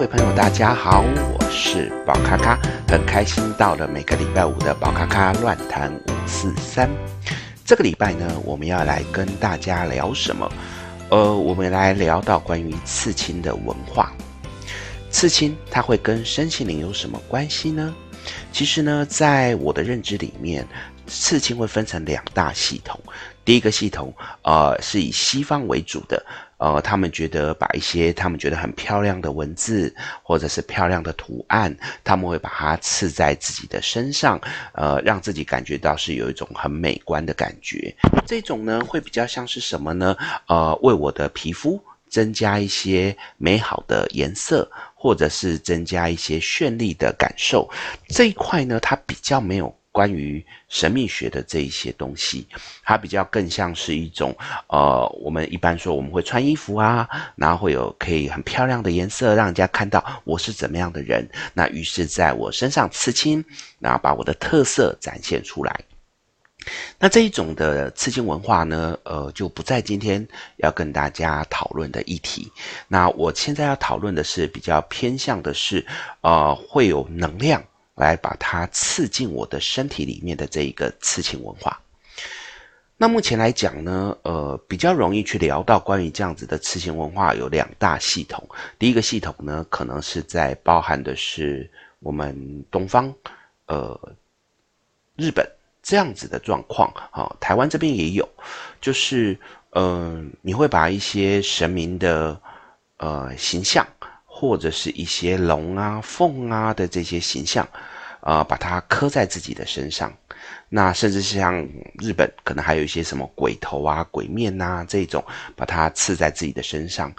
各位朋友，大家好，我是宝咖咖，很开心到了每个礼拜五的宝咖咖乱谈五四三。这个礼拜呢，我们要来跟大家聊什么？呃，我们来聊到关于刺青的文化。刺青它会跟身心灵有什么关系呢？其实呢，在我的认知里面，刺青会分成两大系统。第一个系统，呃，是以西方为主的。呃，他们觉得把一些他们觉得很漂亮的文字或者是漂亮的图案，他们会把它刺在自己的身上，呃，让自己感觉到是有一种很美观的感觉。这种呢，会比较像是什么呢？呃，为我的皮肤增加一些美好的颜色，或者是增加一些绚丽的感受。这一块呢，它比较没有。关于神秘学的这一些东西，它比较更像是一种，呃，我们一般说我们会穿衣服啊，然后会有可以很漂亮的颜色，让人家看到我是怎么样的人。那于是在我身上刺青，然后把我的特色展现出来。那这一种的刺青文化呢，呃，就不在今天要跟大家讨论的议题。那我现在要讨论的是比较偏向的是，呃，会有能量。来把它刺进我的身体里面的这一个刺青文化。那目前来讲呢，呃，比较容易去聊到关于这样子的刺青文化有两大系统。第一个系统呢，可能是在包含的是我们东方，呃，日本这样子的状况。哈、哦，台湾这边也有，就是嗯、呃，你会把一些神明的呃形象。或者是一些龙啊、凤啊的这些形象，呃，把它刻在自己的身上。那甚至像日本，可能还有一些什么鬼头啊、鬼面呐这种，把它刺在自己的身上。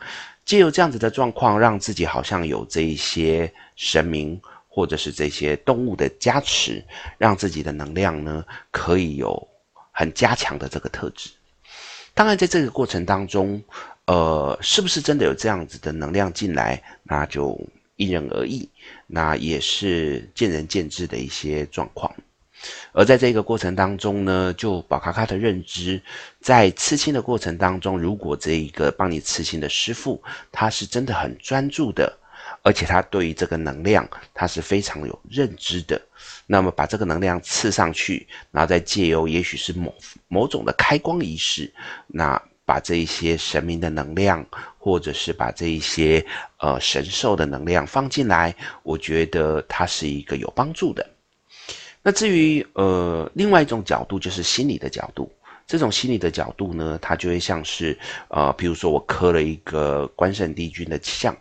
借由这样子的状况，让自己好像有这一些神明或者是这些动物的加持，让自己的能量呢可以有很加强的这个特质。当然，在这个过程当中，呃，是不是真的有这样子的能量进来？那就因人而异，那也是见仁见智的一些状况。而在这个过程当中呢，就宝卡卡的认知，在刺青的过程当中，如果这一个帮你刺青的师傅，他是真的很专注的，而且他对于这个能量，他是非常有认知的，那么把这个能量刺上去，然后再借由也许是某某种的开光仪式，那。把这一些神明的能量，或者是把这一些呃神兽的能量放进来，我觉得它是一个有帮助的。那至于呃另外一种角度，就是心理的角度。这种心理的角度呢，它就会像是呃，比如说我磕了一个关圣帝君的像。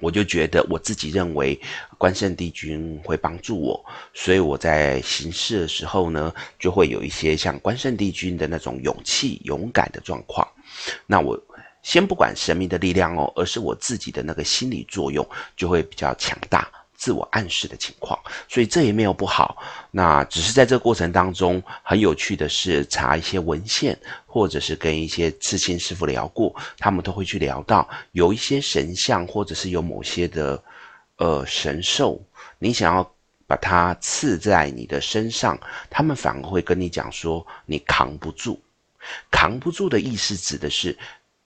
我就觉得我自己认为关圣帝君会帮助我，所以我在行事的时候呢，就会有一些像关圣帝君的那种勇气、勇敢的状况。那我先不管神明的力量哦，而是我自己的那个心理作用就会比较强大。自我暗示的情况，所以这也没有不好。那只是在这个过程当中，很有趣的是查一些文献，或者是跟一些刺青师傅聊过，他们都会去聊到有一些神像，或者是有某些的呃神兽，你想要把它刺在你的身上，他们反而会跟你讲说你扛不住。扛不住的意思指的是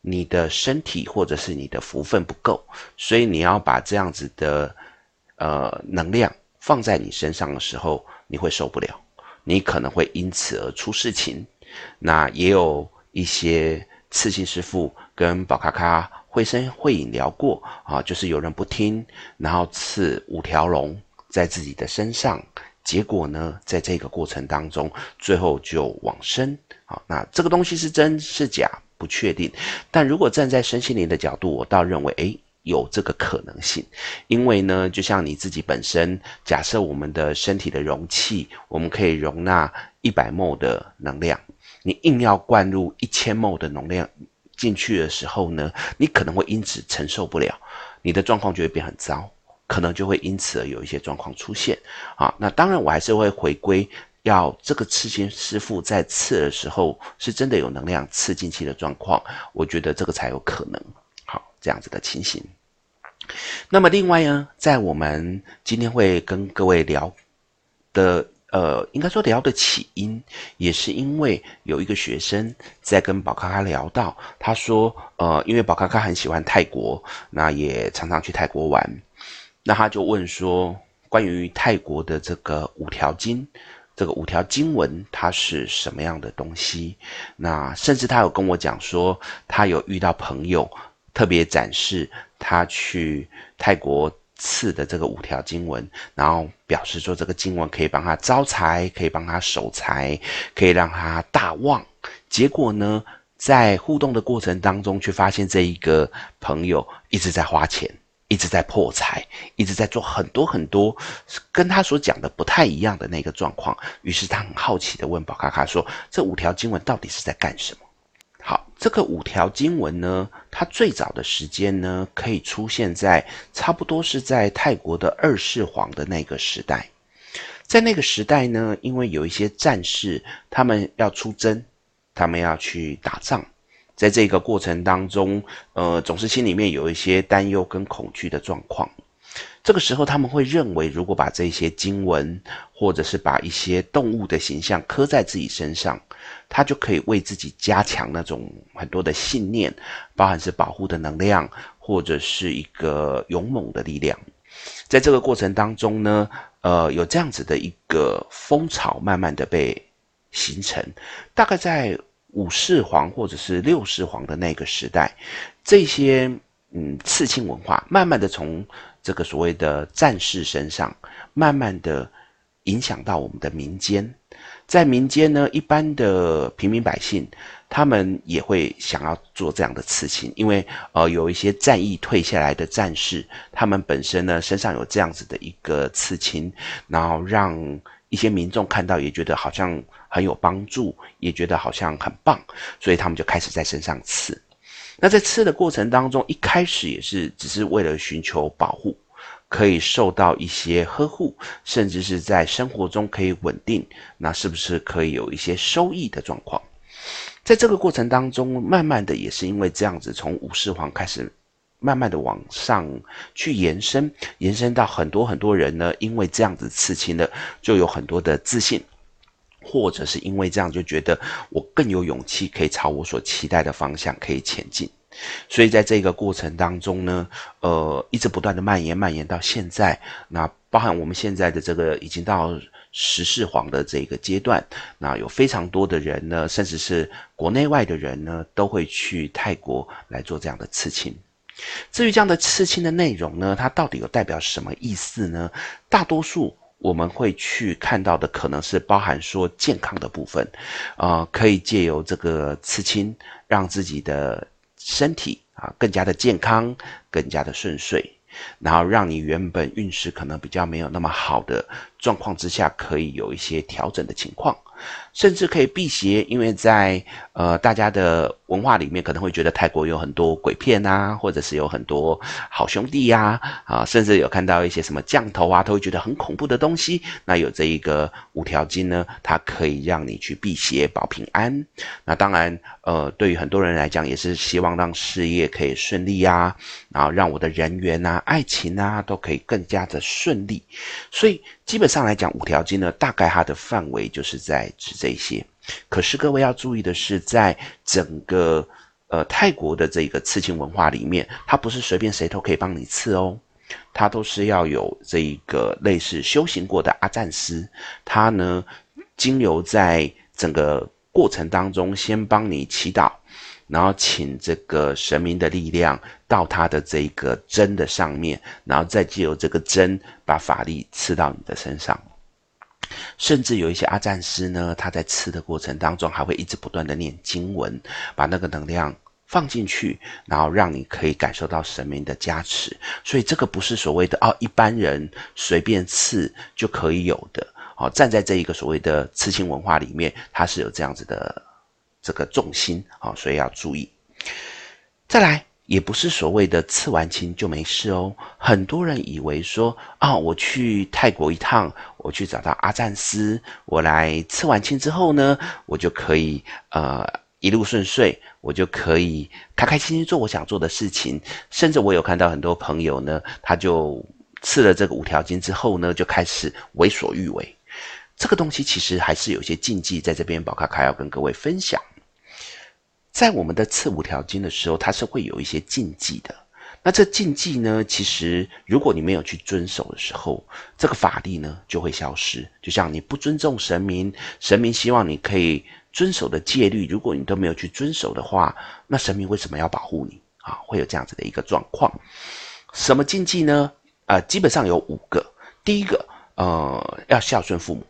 你的身体或者是你的福分不够，所以你要把这样子的。呃，能量放在你身上的时候，你会受不了，你可能会因此而出事情。那也有一些刺青师傅跟宝咖咖会声会影聊过啊，就是有人不听，然后刺五条龙在自己的身上，结果呢，在这个过程当中，最后就往生。好，那这个东西是真是假不确定，但如果站在身心灵的角度，我倒认为，诶。有这个可能性，因为呢，就像你自己本身，假设我们的身体的容器，我们可以容纳一百 ml 的能量，你硬要灌入一千 ml 的能量进去的时候呢，你可能会因此承受不了，你的状况就会变很糟，可能就会因此而有一些状况出现。啊，那当然我还是会回归，要这个刺青师傅在刺的时候是真的有能量刺进去的状况，我觉得这个才有可能。好，这样子的情形。那么另外呢，在我们今天会跟各位聊的呃，应该说聊的起因，也是因为有一个学生在跟宝咖咖聊到，他说，呃，因为宝咖咖很喜欢泰国，那也常常去泰国玩，那他就问说，关于泰国的这个五条经，这个五条经文它是什么样的东西？那甚至他有跟我讲说，他有遇到朋友特别展示他去泰国。赐的这个五条经文，然后表示说这个经文可以帮他招财，可以帮他守财，可以让他大旺。结果呢，在互动的过程当中，却发现这一个朋友一直在花钱，一直在破财，一直在做很多很多跟他所讲的不太一样的那个状况。于是他很好奇地问宝卡卡说：“这五条经文到底是在干什么？”好，这个五条经文呢，它最早的时间呢，可以出现在差不多是在泰国的二世皇的那个时代。在那个时代呢，因为有一些战士，他们要出征，他们要去打仗，在这个过程当中，呃，总是心里面有一些担忧跟恐惧的状况。这个时候，他们会认为，如果把这些经文，或者是把一些动物的形象刻在自己身上，他就可以为自己加强那种很多的信念，包含是保护的能量，或者是一个勇猛的力量。在这个过程当中呢，呃，有这样子的一个风潮，慢慢的被形成。大概在五世皇或者是六世皇的那个时代，这些嗯刺青文化，慢慢的从这个所谓的战士身上，慢慢的影响到我们的民间。在民间呢，一般的平民百姓，他们也会想要做这样的刺青，因为呃，有一些战役退下来的战士，他们本身呢身上有这样子的一个刺青，然后让一些民众看到也觉得好像很有帮助，也觉得好像很棒，所以他们就开始在身上刺。那在刺的过程当中，一开始也是只是为了寻求保护。可以受到一些呵护，甚至是在生活中可以稳定，那是不是可以有一些收益的状况？在这个过程当中，慢慢的也是因为这样子，从五世皇开始，慢慢的往上去延伸，延伸到很多很多人呢，因为这样子刺青的，就有很多的自信，或者是因为这样就觉得我更有勇气，可以朝我所期待的方向可以前进。所以在这个过程当中呢，呃，一直不断的蔓延，蔓延到现在。那包含我们现在的这个已经到十四皇的这个阶段，那有非常多的人呢，甚至是国内外的人呢，都会去泰国来做这样的刺青。至于这样的刺青的内容呢，它到底有代表什么意思呢？大多数我们会去看到的，可能是包含说健康的部分，啊、呃，可以借由这个刺青，让自己的。身体啊，更加的健康，更加的顺遂，然后让你原本运势可能比较没有那么好的状况之下，可以有一些调整的情况。甚至可以辟邪，因为在呃大家的文化里面，可能会觉得泰国有很多鬼片啊，或者是有很多好兄弟呀，啊，甚至有看到一些什么降头啊，都会觉得很恐怖的东西。那有这一个五条经呢，它可以让你去辟邪保平安。那当然，呃，对于很多人来讲，也是希望让事业可以顺利呀，然后让我的人缘啊、爱情啊都可以更加的顺利。所以。基本上来讲，五条经呢，大概它的范围就是在指这些。可是各位要注意的是，在整个呃泰国的这个刺青文化里面，它不是随便谁都可以帮你刺哦，它都是要有这一个类似修行过的阿赞师，他呢经由在整个过程当中，先帮你祈祷。然后请这个神明的力量到他的这个针的上面，然后再借由这个针把法力刺到你的身上。甚至有一些阿赞师呢，他在刺的过程当中还会一直不断的念经文，把那个能量放进去，然后让你可以感受到神明的加持。所以这个不是所谓的哦，一般人随便刺就可以有的。哦，站在这一个所谓的刺青文化里面，它是有这样子的。这个重心啊，所以要注意。再来，也不是所谓的刺完青就没事哦。很多人以为说啊，我去泰国一趟，我去找到阿赞斯，我来刺完青之后呢，我就可以呃一路顺遂，我就可以开开心心做我想做的事情。甚至我有看到很多朋友呢，他就刺了这个五条筋之后呢，就开始为所欲为。这个东西其实还是有些禁忌，在这边宝卡卡要跟各位分享。在我们的刺五条经的时候，它是会有一些禁忌的。那这禁忌呢，其实如果你没有去遵守的时候，这个法力呢就会消失。就像你不尊重神明，神明希望你可以遵守的戒律，如果你都没有去遵守的话，那神明为什么要保护你啊？会有这样子的一个状况。什么禁忌呢？呃，基本上有五个。第一个，呃，要孝顺父母，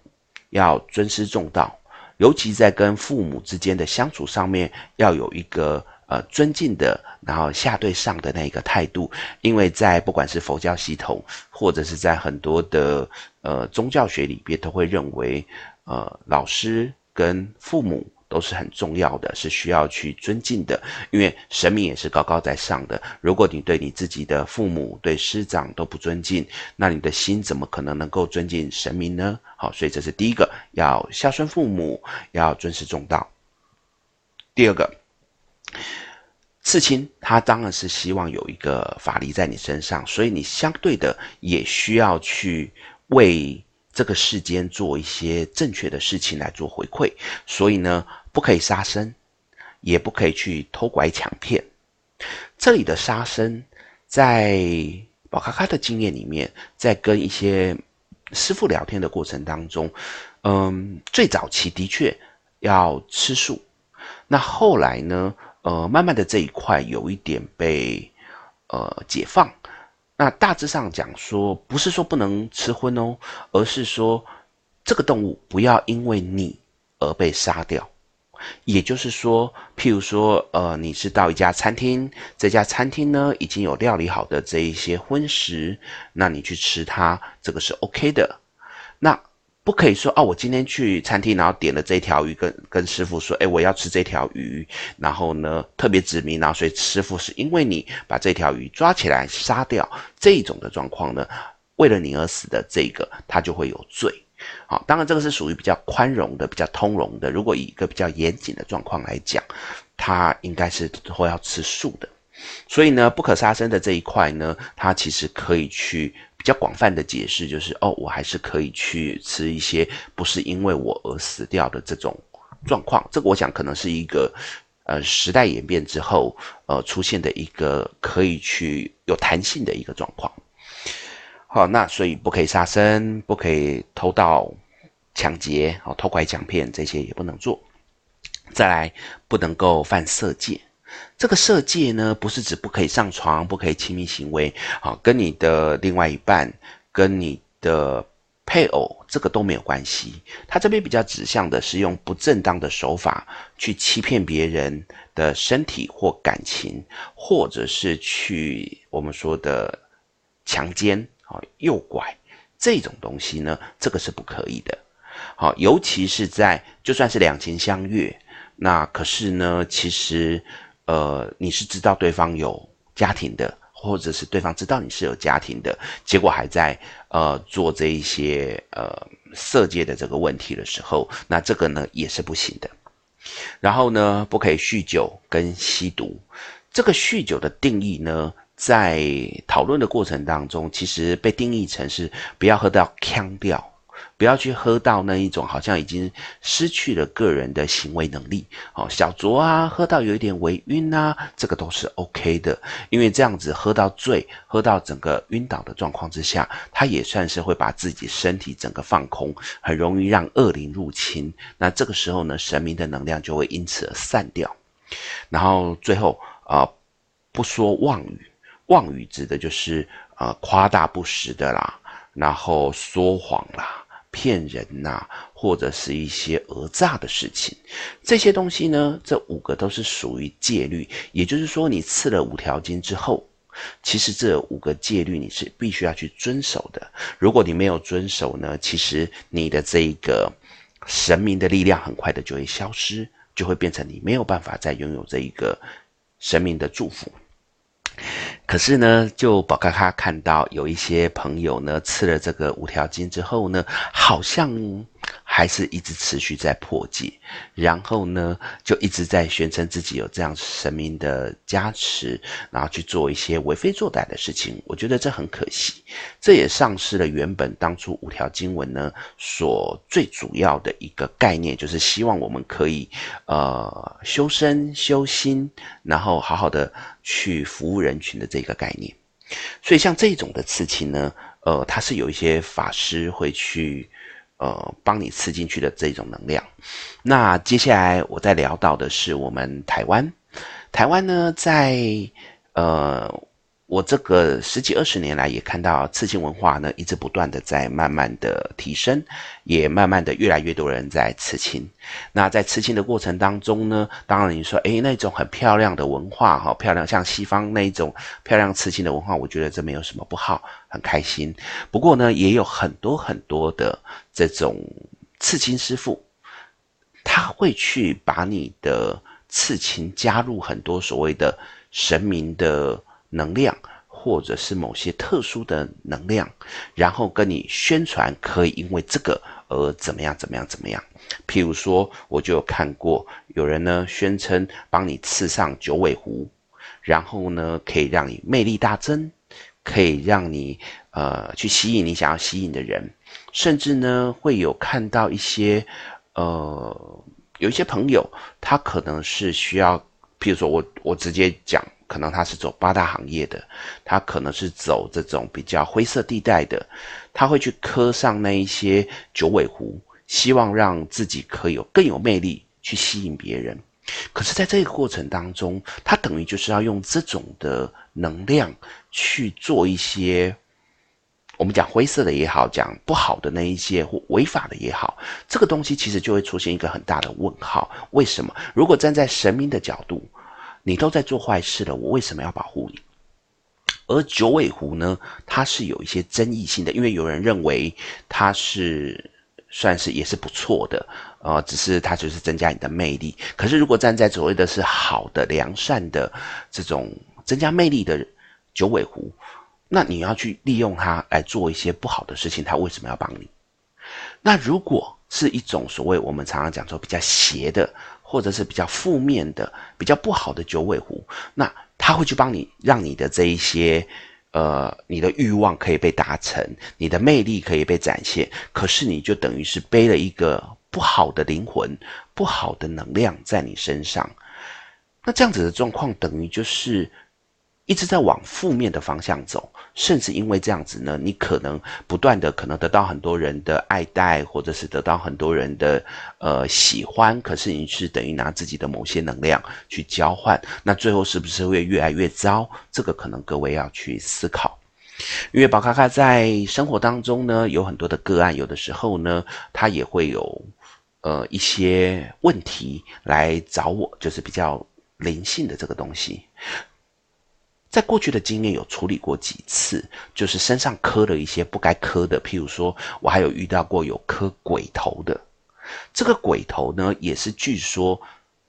要尊师重道，尤其在跟父母之间的相处上面，要有一个呃尊敬的，然后下对上的那一个态度。因为在不管是佛教系统，或者是在很多的呃宗教学里边，都会认为，呃，老师跟父母。都是很重要的，是需要去尊敬的，因为神明也是高高在上的。如果你对你自己的父母、对师长都不尊敬，那你的心怎么可能能够尊敬神明呢？好，所以这是第一个，要孝顺父母，要尊师重道。第二个，刺青，他当然是希望有一个法力在你身上，所以你相对的也需要去为。这个世间做一些正确的事情来做回馈，所以呢，不可以杀生，也不可以去偷拐抢骗。这里的杀生，在宝咖咖的经验里面，在跟一些师傅聊天的过程当中，嗯，最早期的确要吃素，那后来呢，呃，慢慢的这一块有一点被呃解放。那大致上讲说，不是说不能吃荤哦，而是说这个动物不要因为你而被杀掉。也就是说，譬如说，呃，你是到一家餐厅，这家餐厅呢已经有料理好的这一些荤食，那你去吃它，这个是 OK 的。那。不可以说哦，我今天去餐厅，然后点了这条鱼，跟跟师傅说，哎，我要吃这条鱼，然后呢特别指明，然后所以师傅是因为你把这条鱼抓起来杀掉这种的状况呢，为了你而死的这个，他就会有罪。好，当然这个是属于比较宽容的、比较通融的。如果以一个比较严谨的状况来讲，他应该是会要吃素的。所以呢，不可杀生的这一块呢，它其实可以去。比较广泛的解释就是，哦，我还是可以去吃一些不是因为我而死掉的这种状况。这个我想可能是一个，呃，时代演变之后，呃，出现的一个可以去有弹性的一个状况。好，那所以不可以杀生，不可以偷盗、抢劫，哦，偷拐抢骗这些也不能做。再来，不能够犯色戒。这个色戒呢，不是指不可以上床、不可以亲密行为，啊，跟你的另外一半、跟你的配偶，这个都没有关系。他这边比较指向的是用不正当的手法去欺骗别人的身体或感情，或者是去我们说的强奸啊、诱拐这种东西呢，这个是不可以的。好，尤其是在就算是两情相悦，那可是呢，其实。呃，你是知道对方有家庭的，或者是对方知道你是有家庭的，结果还在呃做这一些呃色戒的这个问题的时候，那这个呢也是不行的。然后呢，不可以酗酒跟吸毒。这个酗酒的定义呢，在讨论的过程当中，其实被定义成是不要喝到呛掉。不要去喝到那一种好像已经失去了个人的行为能力，哦，小酌啊，喝到有一点微晕啊，这个都是 OK 的，因为这样子喝到醉，喝到整个晕倒的状况之下，他也算是会把自己身体整个放空，很容易让恶灵入侵。那这个时候呢，神明的能量就会因此而散掉。然后最后啊、不说妄语，妄语指的就是呃夸大不实的啦，然后说谎啦。骗人呐、或者是一些讹诈的事情，这些东西呢，这五个都是属于戒律。也就是说，你刺了五条经之后，其实这五个戒律你是必须要去遵守的。如果你没有遵守呢，其实你的这一个神明的力量很快的就会消失，就会变成你没有办法再拥有这一个神明的祝福。可是呢，就宝咖咖看到有一些朋友呢，吃了这个五条经之后呢，好像还是一直持续在破戒，然后呢，就一直在宣称自己有这样神明的加持，然后去做一些为非作歹的事情。我觉得这很可惜，这也丧失了原本当初五条经文呢所最主要的一个概念，就是希望我们可以呃修身修心，然后好好的去服务人群的这个概念。所以像这种的刺青呢，呃，它是有一些法师会去。呃，帮你吃进去的这种能量。那接下来我再聊到的是我们台湾。台湾呢，在呃，我这个十几二十年来也看到刺青文化呢，一直不断的在慢慢的提升，也慢慢的越来越多人在刺青。那在刺青的过程当中呢，当然你说，诶，那种很漂亮的文化哈，漂亮像西方那一种漂亮刺青的文化，我觉得这没有什么不好，很开心。不过呢，也有很多很多的。这种刺青师傅，他会去把你的刺青加入很多所谓的神明的能量，或者是某些特殊的能量，然后跟你宣传可以因为这个而怎么样怎么样怎么样。譬如说，我就有看过有人呢宣称帮你刺上九尾狐，然后呢可以让你魅力大增，可以让你呃去吸引你想要吸引的人。甚至呢，会有看到一些，呃，有一些朋友，他可能是需要，譬如说我我直接讲，可能他是走八大行业的，他可能是走这种比较灰色地带的，他会去刻上那一些九尾狐，希望让自己可以有更有魅力去吸引别人。可是，在这个过程当中，他等于就是要用这种的能量去做一些。我们讲灰色的也好，讲不好的那一些或违法的也好，这个东西其实就会出现一个很大的问号。为什么？如果站在神明的角度，你都在做坏事了，我为什么要保护你？而九尾狐呢，它是有一些争议性的，因为有人认为它是算是也是不错的，呃，只是它就是增加你的魅力。可是如果站在所谓的是好的、良善的这种增加魅力的九尾狐。那你要去利用它来做一些不好的事情，它为什么要帮你？那如果是一种所谓我们常常讲说比较邪的，或者是比较负面的、比较不好的九尾狐，那他会去帮你，让你的这一些呃，你的欲望可以被达成，你的魅力可以被展现，可是你就等于是背了一个不好的灵魂、不好的能量在你身上。那这样子的状况，等于就是。一直在往负面的方向走，甚至因为这样子呢，你可能不断的可能得到很多人的爱戴，或者是得到很多人的呃喜欢，可是你是等于拿自己的某些能量去交换，那最后是不是会越来越糟？这个可能各位要去思考。因为宝咖咖在生活当中呢，有很多的个案，有的时候呢，他也会有呃一些问题来找我，就是比较灵性的这个东西。在过去的经验有处理过几次，就是身上磕了一些不该磕的，譬如说，我还有遇到过有磕鬼头的。这个鬼头呢，也是据说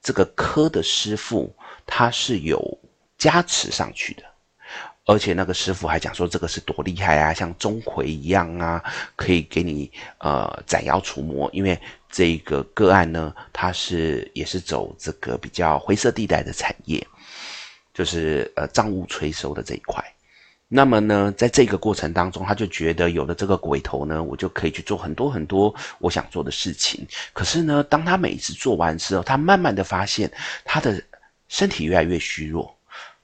这个磕的师傅他是有加持上去的，而且那个师傅还讲说这个是多厉害啊，像钟馗一样啊，可以给你呃斩妖除魔。因为这个个案呢，他是也是走这个比较灰色地带的产业。就是呃账务催收的这一块，那么呢，在这个过程当中，他就觉得有了这个鬼头呢，我就可以去做很多很多我想做的事情。可是呢，当他每一次做完之后，他慢慢的发现他的身体越来越虚弱。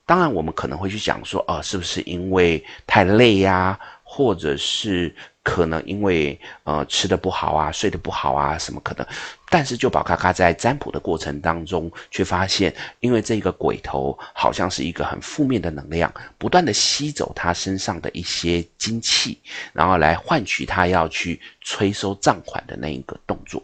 当然，我们可能会去讲说，哦、呃，是不是因为太累呀、或者是？可能因为呃吃得不好啊，睡得不好啊，什么可能？但是就宝咖咖在占卜的过程当中，却发现，因为这个鬼头好像是一个很负面的能量，不断的吸走他身上的一些精气，然后来换取他要去催收账款的那一个动作。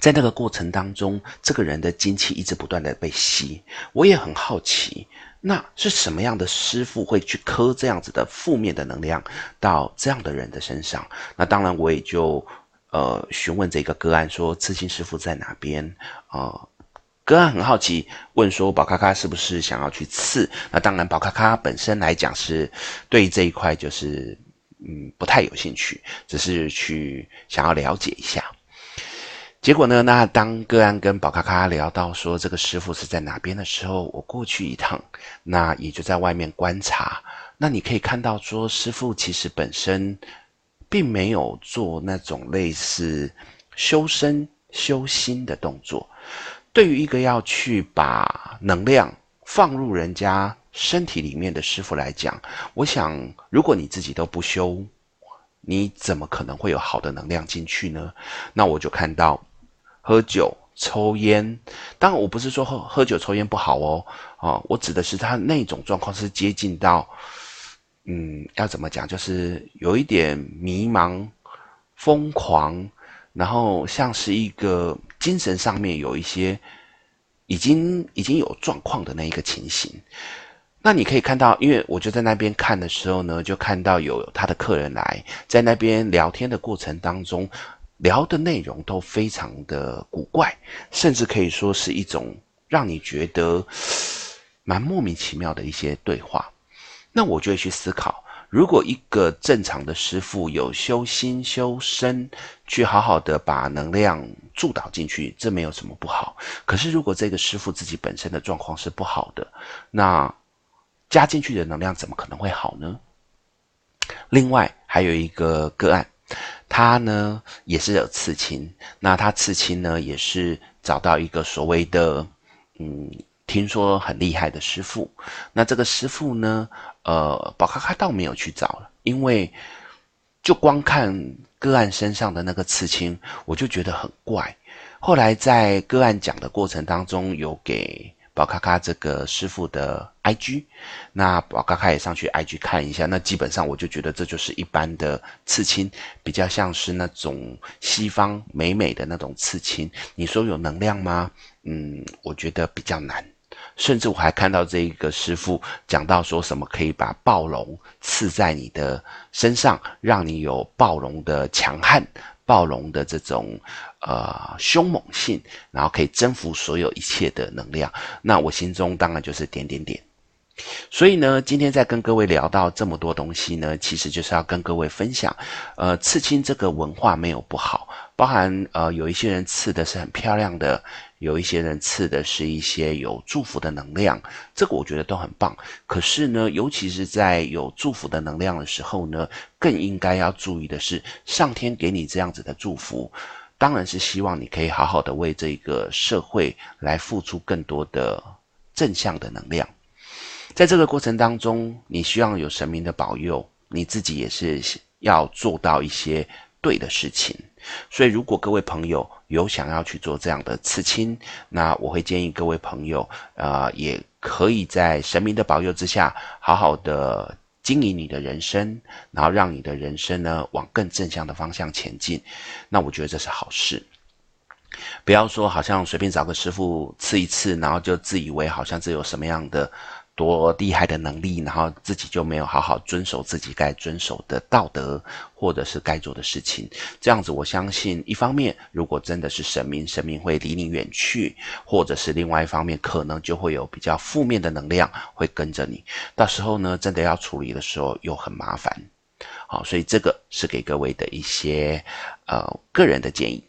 在那个过程当中，这个人的精气一直不断的被吸，我也很好奇。那是什么样的师傅会去磕这样子的负面的能量到这样的人的身上？那当然，我也就呃询问这个个案说，刺青师傅在哪边？呃，个案很好奇，问说宝咖咖是不是想要去刺？那当然，宝咖咖本身来讲是对这一块就是嗯不太有兴趣，只是去想要了解一下。结果呢，那当个案跟宝咖咖聊到说这个师傅是在哪边的时候，我过去一趟，那也就在外面观察。那你可以看到说，师傅其实本身并没有做那种类似修身修心的动作。对于一个要去把能量放入人家身体里面的师傅来讲，我想，如果你自己都不修，你怎么可能会有好的能量进去呢？那我就看到。喝酒、抽烟，当然我不是说喝喝酒、抽烟不好哦，哦，我指的是他那种状况是接近到，嗯，要怎么讲，就是有一点迷茫、疯狂，然后像是一个精神上面有一些已经已经有状况的那一个情形。那你可以看到，因为我就在那边看的时候呢，就看到有他的客人来在那边聊天的过程当中。聊的内容都非常的古怪，甚至可以说是一种让你觉得蛮莫名其妙的一些对话。那我就会去思考，如果一个正常的师傅有修心修身，去好好的把能量注导进去，这没有什么不好。可是如果这个师傅自己本身的状况是不好的，那加进去的能量怎么可能会好呢？另外还有一个个案。他呢也是有刺青，那他刺青呢也是找到一个所谓的，嗯，听说很厉害的师傅。那这个师傅呢，呃，宝咖咖倒没有去找了，因为就光看个案身上的那个刺青，我就觉得很怪。后来在个案讲的过程当中，有给。宝咖咖这个师傅的 IG，那宝咖咖也上去 IG 看一下，那基本上我就觉得这就是一般的刺青，比较像是那种西方美美的那种刺青。你说有能量吗？嗯，我觉得比较难。甚至我还看到这一个师傅讲到说什么可以把暴龙刺在你的身上，让你有暴龙的强悍。暴龙的这种呃凶猛性，然后可以征服所有一切的能量，那我心中当然就是点点点。所以呢，今天在跟各位聊到这么多东西呢，其实就是要跟各位分享，呃，刺青这个文化没有不好，包含呃有一些人刺的是很漂亮的。有一些人赐的是一些有祝福的能量，这个我觉得都很棒。可是呢，尤其是在有祝福的能量的时候呢，更应该要注意的是，上天给你这样子的祝福，当然是希望你可以好好的为这个社会来付出更多的正向的能量。在这个过程当中，你需要有神明的保佑，你自己也是要做到一些对的事情。所以，如果各位朋友有想要去做这样的刺青，那我会建议各位朋友，呃，也可以在神明的保佑之下，好好的经营你的人生，然后让你的人生呢往更正向的方向前进。那我觉得这是好事。不要说好像随便找个师傅刺一次，然后就自以为好像这有什么样的。多厉害的能力，然后自己就没有好好遵守自己该遵守的道德，或者是该做的事情。这样子，我相信一方面，如果真的是神明，神明会离你远去；或者是另外一方面，可能就会有比较负面的能量会跟着你。到时候呢，真的要处理的时候又很麻烦。好，所以这个是给各位的一些呃个人的建议。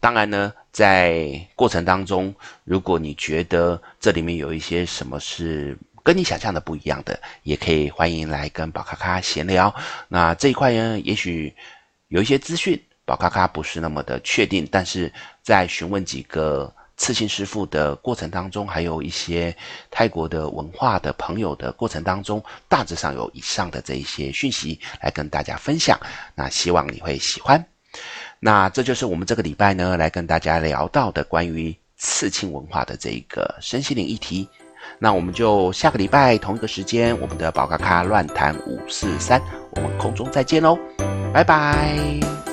当然呢，在过程当中，如果你觉得这里面有一些什么是跟你想象的不一样的，也可以欢迎来跟宝咖咖闲聊。那这一块呢，也许有一些资讯，宝咖咖不是那么的确定，但是在询问几个刺青师傅的过程当中，还有一些泰国的文化的朋友的过程当中，大致上有以上的这一些讯息来跟大家分享。那希望你会喜欢。那这就是我们这个礼拜呢，来跟大家聊到的关于刺青文化的这一个身心灵议题。那我们就下个礼拜同一个时间，我们的宝咖咖乱谈五四三，我们空中再见喽，拜拜。